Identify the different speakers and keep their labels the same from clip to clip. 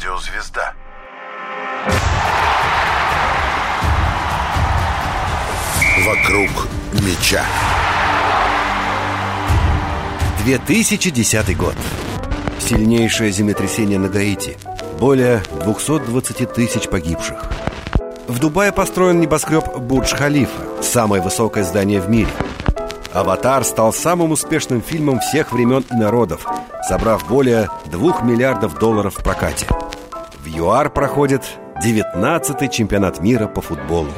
Speaker 1: Радиозвезда. Вокруг меча.
Speaker 2: 2010 год. Сильнейшее землетрясение на Гаити. Более 220 тысяч погибших. В Дубае построен небоскреб Бурдж-Халифа, самое высокое здание в мире. «Аватар» стал самым успешным фильмом всех времен и народов, собрав более 2 миллиардов долларов в прокате. В ЮАР проходит 19-й чемпионат мира по футболу.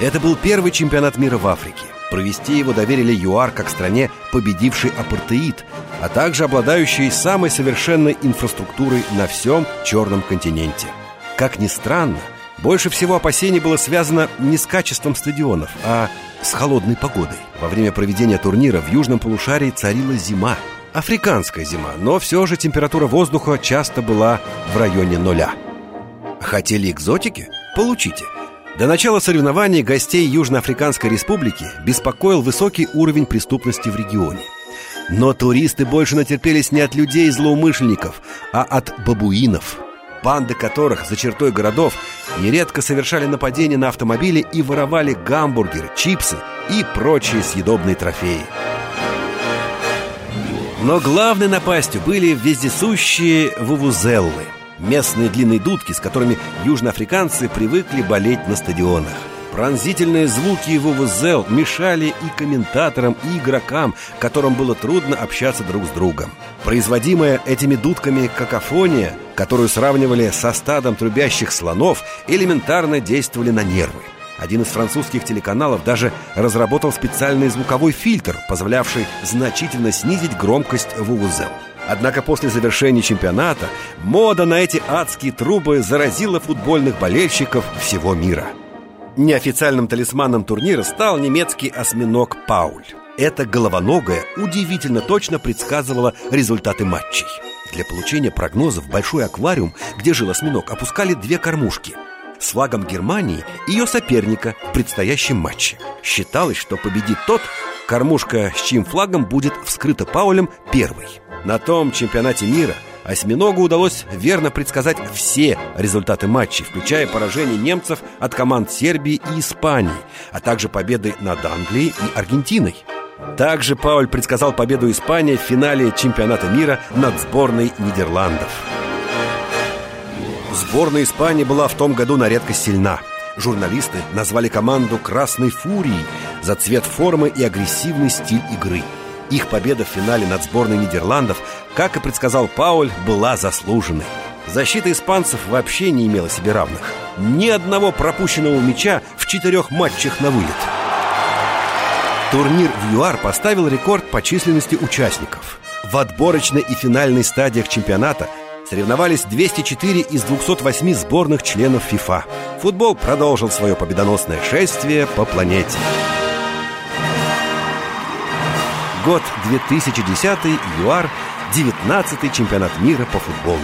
Speaker 2: Это был первый чемпионат мира в Африке. Провести его доверили ЮАР как стране, победившей апартеид, а также обладающей самой совершенной инфраструктурой на всем Черном континенте. Как ни странно, больше всего опасений было связано не с качеством стадионов, а с холодной погодой. Во время проведения турнира в южном полушарии царила зима. Африканская зима, но все же температура воздуха часто была в районе нуля. Хотели экзотики? Получите. До начала соревнований гостей Южноафриканской республики беспокоил высокий уровень преступности в регионе. Но туристы больше натерпелись не от людей-злоумышленников, а от бабуинов, банды которых за чертой городов нередко совершали нападения на автомобили и воровали гамбургеры, чипсы и прочие съедобные трофеи. Но главной напастью были вездесущие вувузеллы Местные длинные дудки, с которыми южноафриканцы привыкли болеть на стадионах Пронзительные звуки вувузел мешали и комментаторам, и игрокам, которым было трудно общаться друг с другом. Производимая этими дудками какофония, которую сравнивали со стадом трубящих слонов, элементарно действовали на нервы. Один из французских телеканалов даже разработал специальный звуковой фильтр, позволявший значительно снизить громкость вувузел. Однако после завершения чемпионата мода на эти адские трубы заразила футбольных болельщиков всего мира. Неофициальным талисманом турнира стал немецкий осьминог Пауль. Эта головоногая удивительно точно предсказывала результаты матчей. Для получения прогнозов большой аквариум, где жил осьминог, опускали две кормушки – с флагом Германии и ее соперника в предстоящем матче. Считалось, что победит тот, кормушка с чьим флагом будет вскрыта Паулем первой. На том чемпионате мира Осьминогу удалось верно предсказать все результаты матчей, включая поражение немцев от команд Сербии и Испании, а также победы над Англией и Аргентиной. Также Пауль предсказал победу Испании в финале чемпионата мира над сборной Нидерландов. Сборная Испании была в том году на редкость сильна. Журналисты назвали команду «Красной фурией» за цвет формы и агрессивный стиль игры. Их победа в финале над сборной Нидерландов, как и предсказал Пауль, была заслуженной. Защита испанцев вообще не имела себе равных. Ни одного пропущенного мяча в четырех матчах на вылет. Турнир в ЮАР поставил рекорд по численности участников. В отборочной и финальной стадиях чемпионата соревновались 204 из 208 сборных членов ФИФА. Футбол продолжил свое победоносное шествие по планете. Год 2010, ЮАР, 19-й чемпионат мира по футболу.